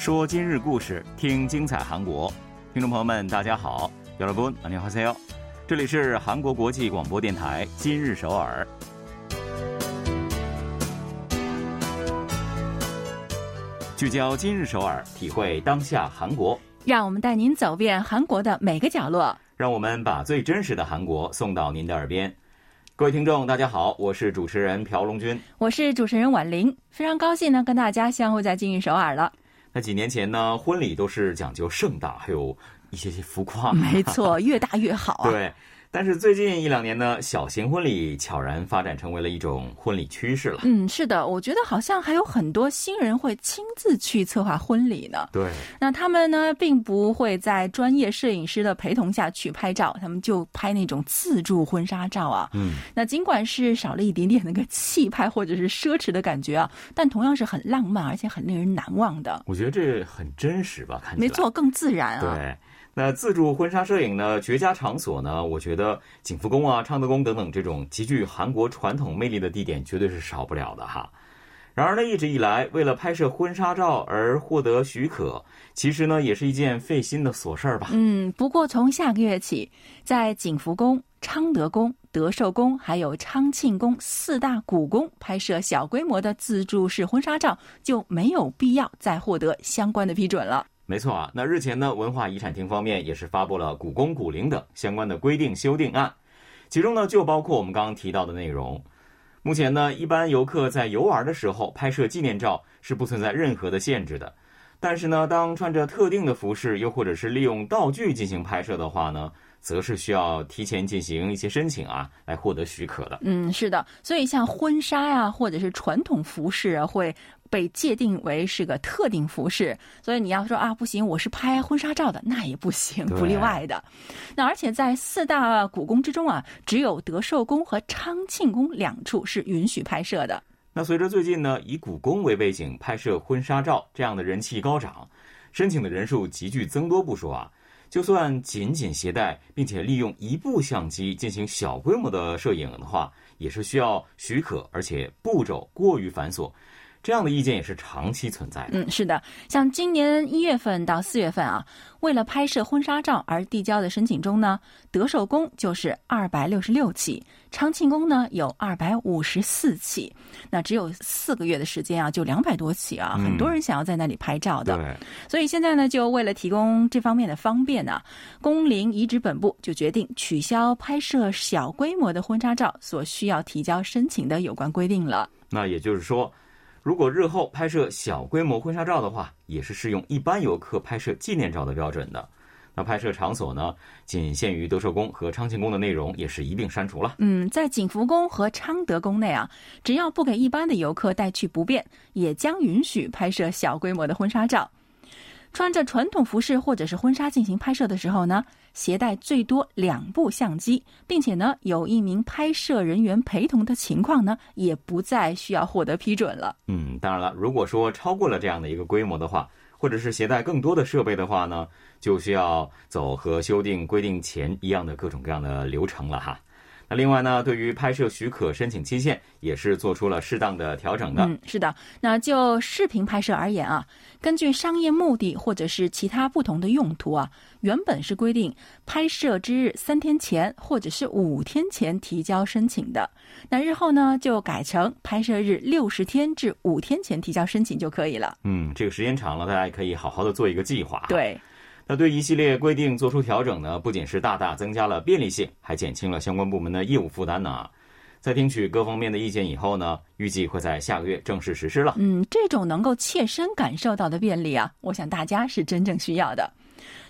说今日故事，听精彩韩国。听众朋友们，大家好，여러분안녕하세요。这里是韩国国际广播电台今日首尔。聚焦今日首尔，体会当下韩国。让我们带您走遍韩国的每个角落。让我们把最真实的韩国送到您的耳边。各位听众，大家好，我是主持人朴龙军，我是主持人婉玲，非常高兴呢，跟大家相会在今日首尔了。 那几年前呢，婚礼都是讲究盛大，还有一些些浮夸。没错，越大越好啊。对。但是最近一两年呢，小型婚礼悄然发展成为了一种婚礼趋势了。嗯，是的，我觉得好像还有很多新人会亲自去策划婚礼呢。对，那他们呢，并不会在专业摄影师的陪同下去拍照，他们就拍那种自助婚纱照啊。嗯，那尽管是少了一点点那个气派或者是奢侈的感觉啊，但同样是很浪漫而且很令人难忘的。我觉得这很真实吧，看起来没错，更自然啊。对。那自助婚纱摄影呢？绝佳场所呢？我觉得景福宫啊、昌德宫等等这种极具韩国传统魅力的地点，绝对是少不了的哈。然而呢，一直以来，为了拍摄婚纱照而获得许可，其实呢，也是一件费心的琐事儿吧。嗯，不过从下个月起，在景福宫、昌德宫、德寿宫还有昌庆宫四大古宫拍摄小规模的自助式婚纱照，就没有必要再获得相关的批准了。没错啊，那日前呢，文化遗产厅方面也是发布了故宫、古陵等相关的规定修订案，其中呢就包括我们刚刚提到的内容。目前呢，一般游客在游玩的时候拍摄纪念照是不存在任何的限制的，但是呢，当穿着特定的服饰，又或者是利用道具进行拍摄的话呢，则是需要提前进行一些申请啊，来获得许可的。嗯，是的，所以像婚纱呀，或者是传统服饰啊，会。被界定为是个特定服饰，所以你要说啊不行，我是拍婚纱照的，那也不行，不例外的。那而且在四大古宫之中啊，只有德寿宫和昌庆宫两处是允许拍摄的。那随着最近呢，以古宫为背景拍摄婚纱照这样的人气高涨，申请的人数急剧增多不说啊，就算仅仅携带并且利用一部相机进行小规模的摄影的话，也是需要许可，而且步骤过于繁琐。这样的意见也是长期存在的。嗯，是的，像今年一月份到四月份啊，为了拍摄婚纱照而递交的申请中呢，德寿宫就是二百六十六起，昌庆宫呢有二百五十四起，那只有四个月的时间啊，就两百多起啊，很多人想要在那里拍照的。对，所以现在呢，就为了提供这方面的方便呢，宫龄遗址本部就决定取消拍摄小规模的婚纱照所需要提交申请的有关规定了。那也就是说。如果日后拍摄小规模婚纱照的话，也是适用一般游客拍摄纪念照的标准的。那拍摄场所呢，仅限于德寿宫和昌庆宫的内容也是一并删除了。嗯，在景福宫和昌德宫内啊，只要不给一般的游客带去不便，也将允许拍摄小规模的婚纱照。穿着传统服饰或者是婚纱进行拍摄的时候呢，携带最多两部相机，并且呢有一名拍摄人员陪同的情况呢，也不再需要获得批准了。嗯，当然了，如果说超过了这样的一个规模的话，或者是携带更多的设备的话呢，就需要走和修订规定前一样的各种各样的流程了哈。那另外呢，对于拍摄许可申请期限也是做出了适当的调整的。嗯，是的。那就视频拍摄而言啊，根据商业目的或者是其他不同的用途啊，原本是规定拍摄之日三天前或者是五天前提交申请的。那日后呢，就改成拍摄日六十天至五天前提交申请就可以了。嗯，这个时间长了，大家可以好好的做一个计划。对。那对一系列规定做出调整呢，不仅是大大增加了便利性，还减轻了相关部门的业务负担呢。在听取各方面的意见以后呢，预计会在下个月正式实施了。嗯，这种能够切身感受到的便利啊，我想大家是真正需要的。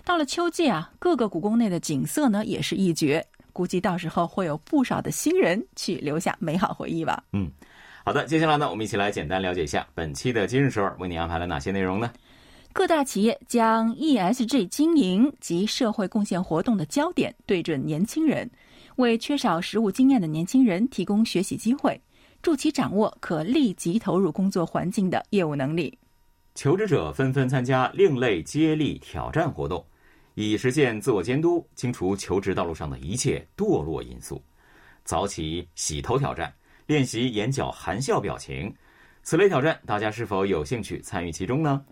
到了秋季啊，各个故宫内的景色呢也是一绝，估计到时候会有不少的新人去留下美好回忆吧。嗯，好的，接下来呢，我们一起来简单了解一下本期的今日首尔为你安排了哪些内容呢？各大企业将 ESG 经营及社会贡献活动的焦点对准年轻人，为缺少实务经验的年轻人提供学习机会，助其掌握可立即投入工作环境的业务能力。求职者纷纷参加另类接力挑战活动，以实现自我监督，清除求职道路上的一切堕落因素。早起洗头挑战，练习眼角含笑表情。此类挑战，大家是否有兴趣参与其中呢？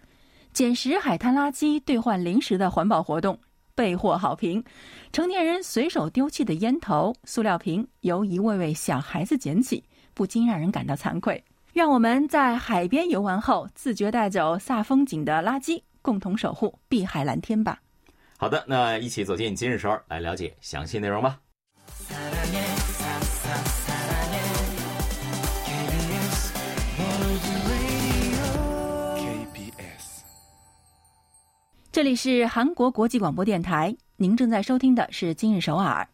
捡拾海滩垃圾兑换零食的环保活动备获好评。成年人随手丢弃的烟头、塑料瓶，由一位位小孩子捡起，不禁让人感到惭愧。让我们在海边游玩后，自觉带走煞风景的垃圾，共同守护碧海蓝天吧。好的，那一起走进今日首尔，来了解详细内容吧。这里是韩国国际广播电台，您正在收听的是今日首尔。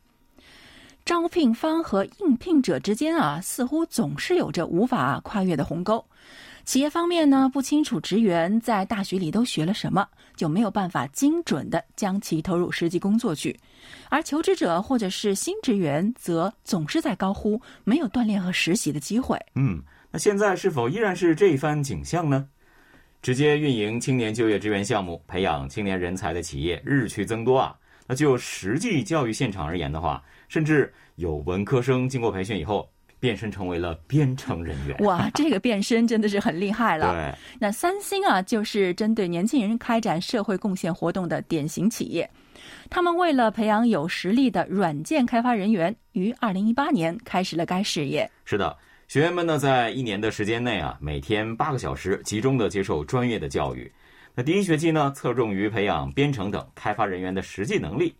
招聘方和应聘者之间啊，似乎总是有着无法跨越的鸿沟。企业方面呢，不清楚职员在大学里都学了什么，就没有办法精准的将其投入实际工作去；而求职者或者是新职员，则总是在高呼没有锻炼和实习的机会。嗯，那现在是否依然是这一番景象呢？直接运营青年就业支援项目，培养青年人才的企业日趋增多啊。那就实际教育现场而言的话，甚至有文科生经过培训以后。变身成为了编程人员，哇，这个变身真的是很厉害了。对，那三星啊，就是针对年轻人开展社会贡献活动的典型企业。他们为了培养有实力的软件开发人员，于二零一八年开始了该事业。是的，学员们呢，在一年的时间内啊，每天八个小时集中的接受专业的教育。那第一学期呢，侧重于培养编程等开发人员的实际能力。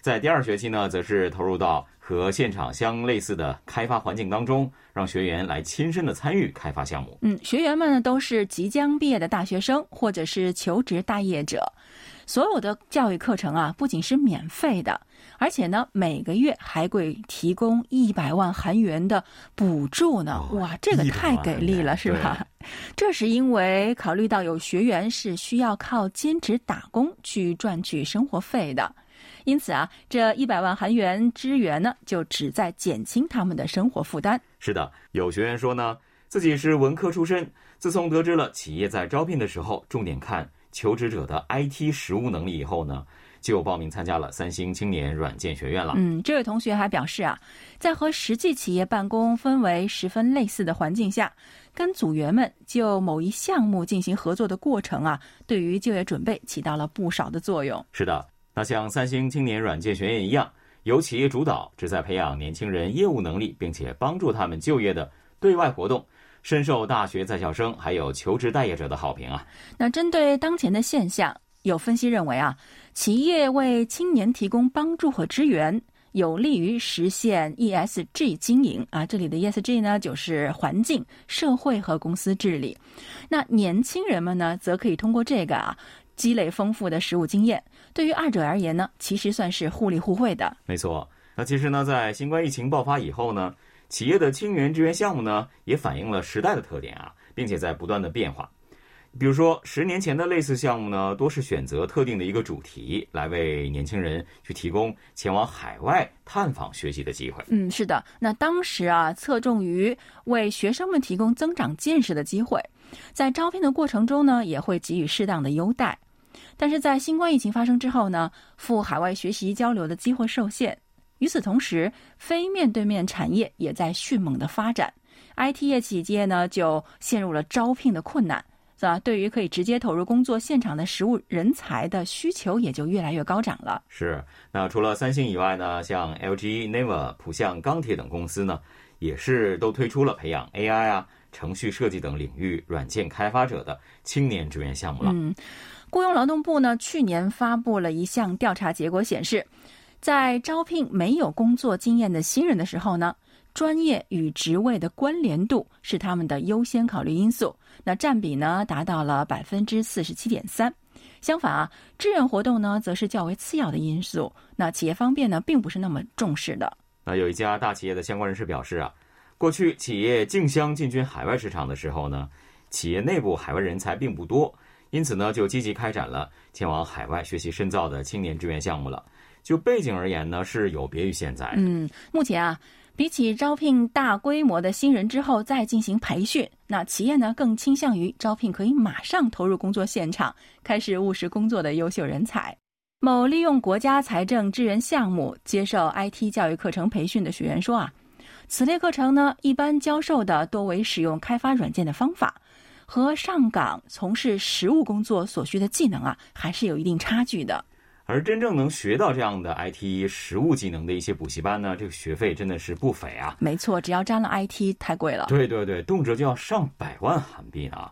在第二学期呢，则是投入到和现场相类似的开发环境当中，让学员来亲身的参与开发项目。嗯，学员们呢都是即将毕业的大学生或者是求职待业者，所有的教育课程啊不仅是免费的，而且呢每个月还会提供一百万韩元的补助呢。哇，这个太给力了，是吧？这是因为考虑到有学员是需要靠兼职打工去赚取生活费的。因此啊，这一百万韩元支援呢，就旨在减轻他们的生活负担。是的，有学员说呢，自己是文科出身，自从得知了企业在招聘的时候重点看求职者的 IT 实务能力以后呢，就报名参加了三星青年软件学院了。嗯，这位同学还表示啊，在和实际企业办公氛围十分类似的环境下，跟组员们就某一项目进行合作的过程啊，对于就业准备起到了不少的作用。是的。那像三星青年软件学院一样，由企业主导，旨在培养年轻人业务能力，并且帮助他们就业的对外活动，深受大学在校生还有求职待业者的好评啊。那针对当前的现象，有分析认为啊，企业为青年提供帮助和支援，有利于实现 ESG 经营啊。这里的 ESG 呢，就是环境、社会和公司治理。那年轻人们呢，则可以通过这个啊。积累丰富的实务经验，对于二者而言呢，其实算是互利互惠的。没错，那其实呢，在新冠疫情爆发以后呢，企业的青年支援项目呢，也反映了时代的特点啊，并且在不断的变化。比如说，十年前的类似项目呢，多是选择特定的一个主题，来为年轻人去提供前往海外探访学习的机会。嗯，是的，那当时啊，侧重于为学生们提供增长见识的机会。在招聘的过程中呢，也会给予适当的优待，但是在新冠疫情发生之后呢，赴海外学习交流的机会受限。与此同时，非面对面产业也在迅猛的发展，IT 业企业呢就陷入了招聘的困难，是吧？对于可以直接投入工作现场的实务人才的需求也就越来越高涨了。是，那除了三星以外呢，像 LG、Naver、浦项钢铁等公司呢，也是都推出了培养 AI 啊。程序设计等领域软件开发者的青年职员项目了。嗯，雇佣劳动部呢去年发布了一项调查结果显示，在招聘没有工作经验的新人的时候呢，专业与职位的关联度是他们的优先考虑因素。那占比呢达到了百分之四十七点三。相反啊，志愿活动呢则是较为次要的因素。那企业方面呢并不是那么重视的。那有一家大企业的相关人士表示啊。过去企业竞相进军海外市场的时候呢，企业内部海外人才并不多，因此呢就积极开展了前往海外学习深造的青年志愿项目了。就背景而言呢，是有别于现在。嗯，目前啊，比起招聘大规模的新人之后再进行培训，那企业呢更倾向于招聘可以马上投入工作现场、开始务实工作的优秀人才。某利用国家财政支援项目接受 IT 教育课程培训的学员说啊。此类课程呢，一般教授的多为使用开发软件的方法，和上岗从事实务工作所需的技能啊，还是有一定差距的。而真正能学到这样的 IT 实务技能的一些补习班呢，这个学费真的是不菲啊。没错，只要沾了 IT，太贵了。对对对，动辄就要上百万韩币呢。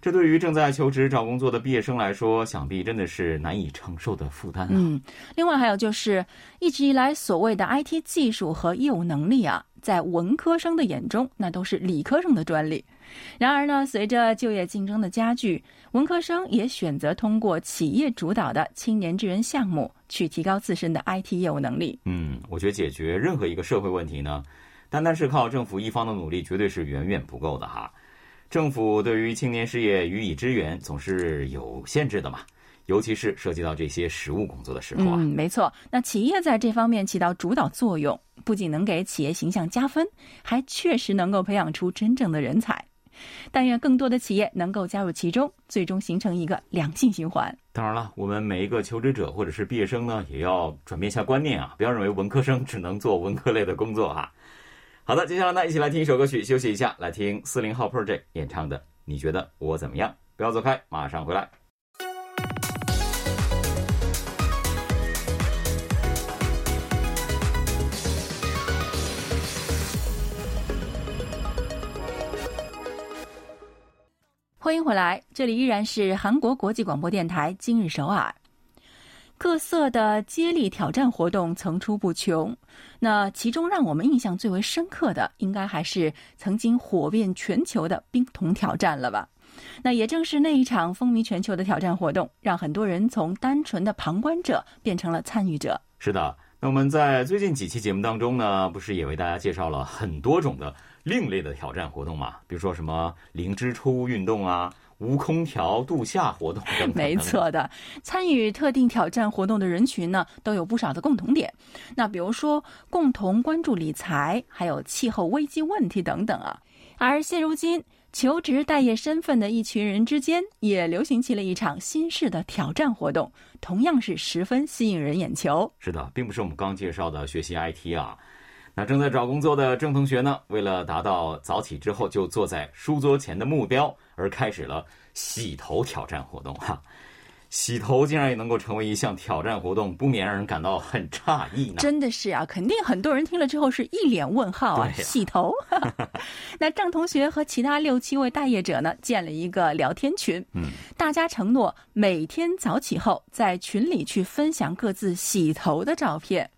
这对于正在求职找工作的毕业生来说，想必真的是难以承受的负担啊。嗯，另外还有就是，一直以来所谓的 IT 技术和业务能力啊，在文科生的眼中，那都是理科生的专利。然而呢，随着就业竞争的加剧，文科生也选择通过企业主导的青年支援项目，去提高自身的 IT 业务能力。嗯，我觉得解决任何一个社会问题呢，单单是靠政府一方的努力，绝对是远远不够的哈。政府对于青年事业予以支援，总是有限制的嘛，尤其是涉及到这些实务工作的时候啊。嗯，没错。那企业在这方面起到主导作用，不仅能给企业形象加分，还确实能够培养出真正的人才。但愿更多的企业能够加入其中，最终形成一个良性循环。当然了，我们每一个求职者或者是毕业生呢，也要转变一下观念啊，不要认为文科生只能做文科类的工作哈、好的，接下来呢，一起来听一首歌曲，休息一下，来听四零号 Project 演唱的《你觉得我怎么样》。不要走开，马上回来。欢迎回来，这里依然是韩国国际广播电台今日首尔。各色的接力挑战活动层出不穷，那其中让我们印象最为深刻的，应该还是曾经火遍全球的冰桶挑战了吧？那也正是那一场风靡全球的挑战活动，让很多人从单纯的旁观者变成了参与者。是的，那我们在最近几期节目当中呢，不是也为大家介绍了很多种的另类的挑战活动嘛？比如说什么零支出运动啊。无空调度夏活动等等，没错的。参与特定挑战活动的人群呢，都有不少的共同点。那比如说，共同关注理财，还有气候危机问题等等啊。而现如今，求职待业身份的一群人之间，也流行起了一场新式的挑战活动，同样是十分吸引人眼球。是的，并不是我们刚介绍的学习 IT 啊。那正在找工作的郑同学呢，为了达到早起之后就坐在书桌前的目标，而开始了洗头挑战活动哈。洗头竟然也能够成为一项挑战活动，不免让人感到很诧异呢。真的是啊，肯定很多人听了之后是一脸问号啊！洗头。那郑同学和其他六七位待业者呢，建了一个聊天群，嗯，大家承诺每天早起后在群里去分享各自洗头的照片。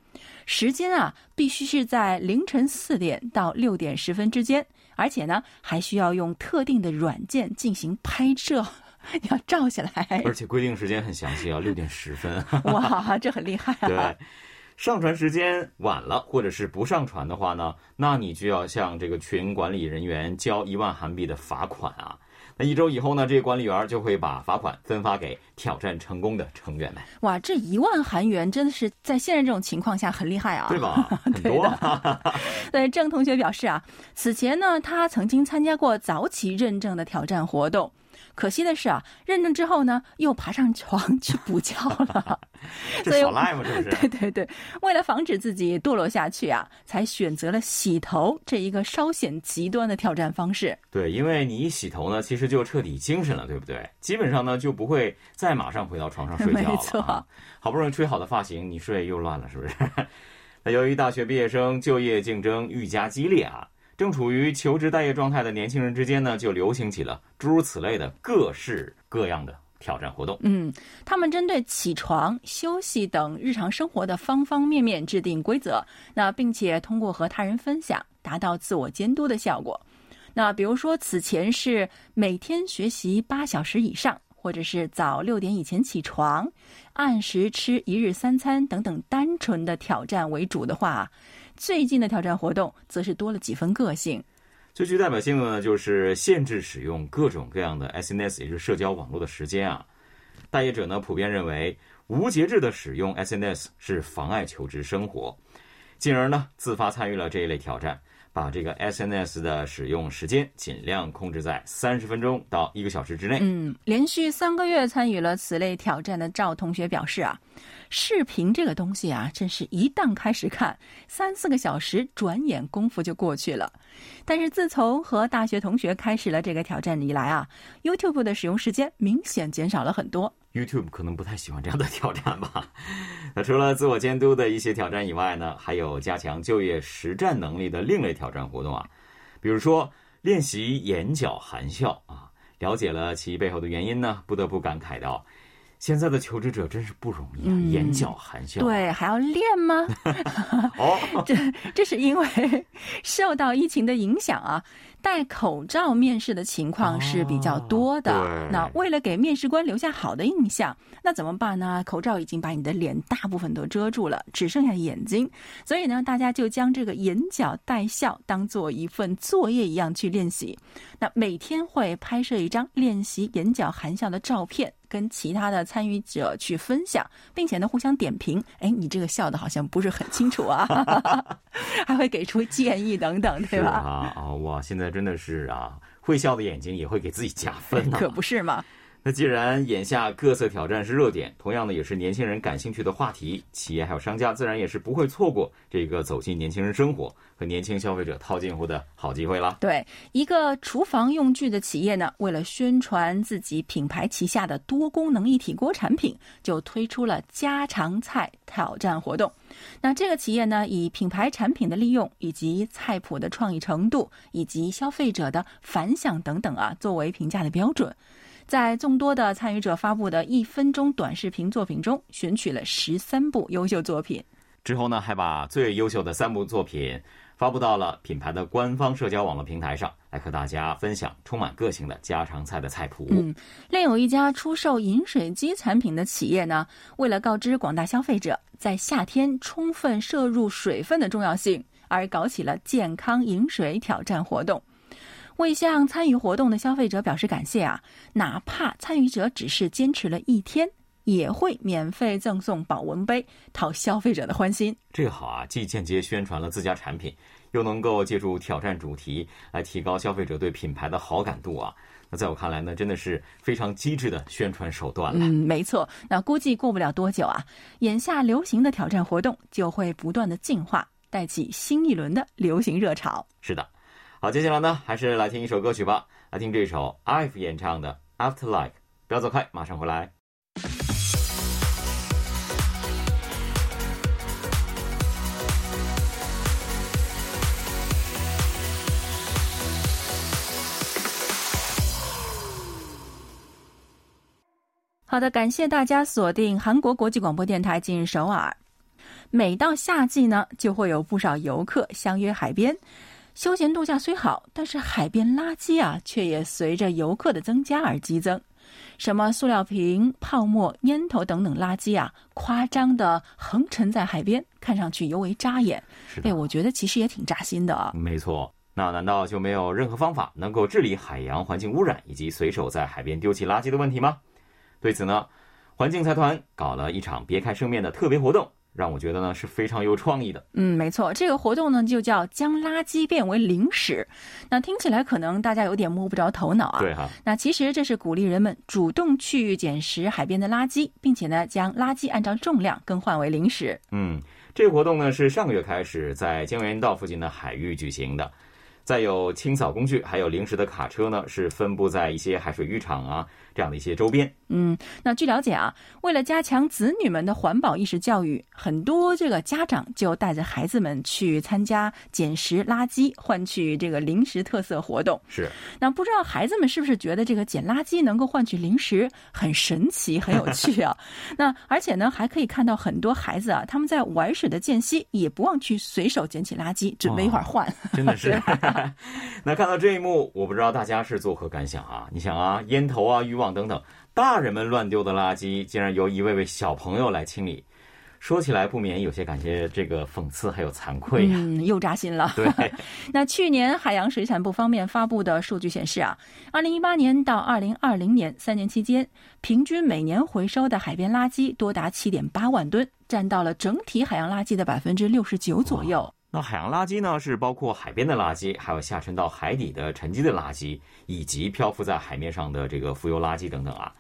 时间啊，必须是在凌晨四点到六点十分之间，而且呢，还需要用特定的软件进行拍摄，要照下来。而且规定时间很详细啊，六点十分。哇，这很厉害啊！对，上传时间晚了，或者是不上传的话呢，那你就要向这个群管理人员交一万韩币的罚款啊。那一周以后呢，这个管理员就会把罚款分发给挑战成功的成员们。哇，这一万韩元真的是在现在这种情况下很厉害啊，对吧？很多、啊。对，郑同学表示啊，此前呢，他曾经参加过早起认证的挑战活动。可惜的是啊，认证之后呢，又爬上床 去补觉了。这小赖嘛，这不是？对对对，为了防止自己堕落下去啊，才选择了洗头这一个稍显极端的挑战方式。对，因为你一洗头呢，其实就彻底精神了，对不对？基本上呢，就不会再马上回到床上睡觉了。没错，啊、好不容易吹好的发型，你睡又乱了，是不是？那由于大学毕业生就业竞争愈加激烈啊。正处于求职待业状态的年轻人之间呢，就流行起了诸如此类的各式各样的挑战活动。嗯，他们针对起床、休息等日常生活的方方面面制定规则，那并且通过和他人分享，达到自我监督的效果。那比如说，此前是每天学习八小时以上，或者是早六点以前起床，按时吃一日三餐等等单纯的挑战为主的话。最近的挑战活动则是多了几分个性。最具代表性的呢，就是限制使用各种各样的 SNS，也就是社交网络的时间啊。待业者呢普遍认为，无节制的使用 SNS 是妨碍求职生活，进而呢自发参与了这一类挑战，把这个 SNS 的使用时间尽量控制在三十分钟到一个小时之内。嗯，连续三个月参与了此类挑战的赵同学表示啊。视频这个东西啊，真是一旦开始看，三四个小时转眼功夫就过去了。但是自从和大学同学开始了这个挑战以来啊，YouTube 的使用时间明显减少了很多。YouTube 可能不太喜欢这样的挑战吧。那除了自我监督的一些挑战以外呢，还有加强就业实战能力的另类挑战活动啊，比如说练习眼角含笑啊。了解了其背后的原因呢，不得不感慨到。现在的求职者真是不容易啊，眼角含笑。对，还要练吗？哦，这这是因为受到疫情的影响啊，戴口罩面试的情况是比较多的。那为了给面试官留下好的印象，那怎么办呢？口罩已经把你的脸大部分都遮住了，只剩下眼睛。所以呢，大家就将这个眼角带笑当做一份作业一样去练习。那每天会拍摄一张练习眼角含笑的照片。跟其他的参与者去分享，并且呢互相点评。哎，你这个笑的好像不是很清楚啊，还会给出建议等等，对吧？啊啊哇！现在真的是啊，会笑的眼睛也会给自己加分 可不是吗？那既然眼下各色挑战是热点，同样呢也是年轻人感兴趣的话题，企业还有商家自然也是不会错过这个走进年轻人生活和年轻消费者套近乎的好机会了。对，一个厨房用具的企业呢，为了宣传自己品牌旗下的多功能一体锅产品，就推出了家常菜挑战活动。那这个企业呢，以品牌产品的利用，以及菜谱的创意程度，以及消费者的反响等等啊，作为评价的标准。在众多的参与者发布的一分钟短视频作品中，选取了十三部优秀作品。之后呢，还把最优秀的三部作品发布到了品牌的官方社交网络平台上，来和大家分享充满个性的家常菜的菜谱。嗯，另有一家出售饮水机产品的企业呢，为了告知广大消费者在夏天充分摄入水分的重要性，而搞起了健康饮水挑战活动。为向参与活动的消费者表示感谢啊，哪怕参与者只是坚持了一天，也会免费赠送保温杯，讨消费者的欢心。这个好啊，既间接宣传了自家产品，又能够借助挑战主题来提高消费者对品牌的好感度啊。那在我看来呢，真的是非常机智的宣传手段了。嗯，没错。那估计过不了多久啊，眼下流行的挑战活动就会不断的进化，带起新一轮的流行热潮。是的。好，接下来呢，还是来听一首歌曲吧。来听这首 IVE 演唱的《After Like》。不要走开，马上回来。好的，感谢大家锁定韩国国际广播电台，今日首尔。每到夏季呢，就会有不少游客相约海边。休闲度假虽好，但是海边垃圾啊，却也随着游客的增加而激增。什么塑料瓶、泡沫、烟头等等垃圾啊，夸张的横陈在海边，看上去尤为扎眼。哎，我觉得其实也挺扎心的啊。没错，那难道就没有任何方法能够治理海洋环境污染以及随手在海边丢弃垃圾的问题吗？对此呢，环境财团搞了一场别开生面的特别活动。让我觉得呢是非常有创意的。嗯，没错，这个活动呢就叫将垃圾变为零食。那听起来可能大家有点摸不着头脑啊。对哈。那其实这是鼓励人们主动去捡拾海边的垃圾，并且呢将垃圾按照重量更换为零食。嗯，这个活动呢是上个月开始在江原道附近的海域举行的。再有清扫工具，还有零食的卡车呢，是分布在一些海水浴场啊这样的一些周边。嗯，那据了解啊，为了加强子女们的环保意识教育，很多这个家长就带着孩子们去参加捡拾垃圾换取这个零食特色活动。是，那不知道孩子们是不是觉得这个捡垃圾能够换取零食很神奇、很有趣啊？那而且呢，还可以看到很多孩子啊，他们在玩水的间隙也不忘去随手捡起垃圾，准备一会儿换。真的是。那看到这一幕，我不知道大家是作何感想啊？你想啊，烟头啊、渔网等等，大人们乱丢的垃圾，竟然由一位位小朋友来清理。说起来不免有些感觉这个讽刺还有惭愧呀，嗯，又扎心了。对，那去年海洋水产部方面发布的数据显示啊，二零一八年到二零二零年三年期间，平均每年回收的海边垃圾多达七点八万吨，占到了整体海洋垃圾的百分之六十九左右。那海洋垃圾呢，是包括海边的垃圾，还有下沉到海底的沉积的垃圾，以及漂浮在海面上的这个浮游垃圾等等啊。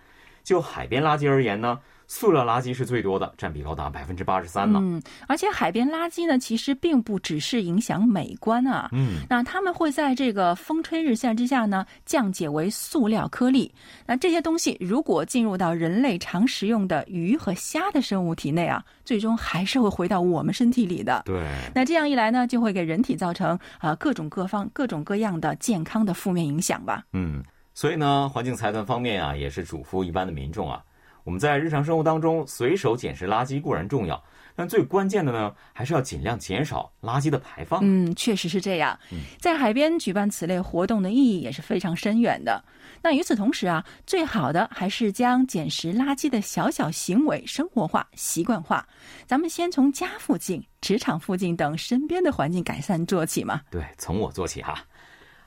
就海边垃圾而言呢。塑料垃圾是最多的，占比高达百分之八十三呢。嗯，而且海边垃圾呢，其实并不只是影响美观啊。嗯，那它们会在这个风吹日晒之下呢，降解为塑料颗粒。那这些东西如果进入到人类常食用的鱼和虾的生物体内啊，最终还是会回到我们身体里的。对。那这样一来呢，就会给人体造成啊各种各方、各种各样的健康的负面影响吧。嗯，所以呢，环境财团方面啊，也是嘱咐一般的民众啊。我们在日常生活当中随手捡拾垃圾固然重要，但最关键的呢，还是要尽量减少垃圾的排放。嗯，确实是这样。在海边举办此类活动的意义也是非常深远的。那与此同时啊，最好的还是将捡拾垃圾的小小行为生活化、习惯化。咱们先从家附近、职场附近等身边的环境改善做起嘛。对，从我做起哈。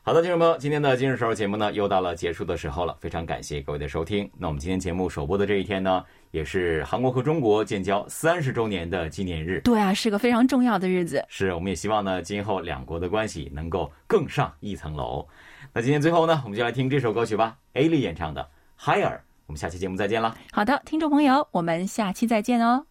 好的，听众朋友，今天的今日时候节目呢，又到了结束的时候了。非常感谢各位的收听。那我们今天节目首播的这一天呢，也是韩国和中国建交三十周年的纪念日。对啊，是个非常重要的日子。是，我们也希望呢，今后两国的关系能够更上一层楼。那今天最后呢，我们就来听这首歌曲吧，A 丽演唱的《Higher》。我们下期节目再见了。好的，听众朋友，我们下期再见哦。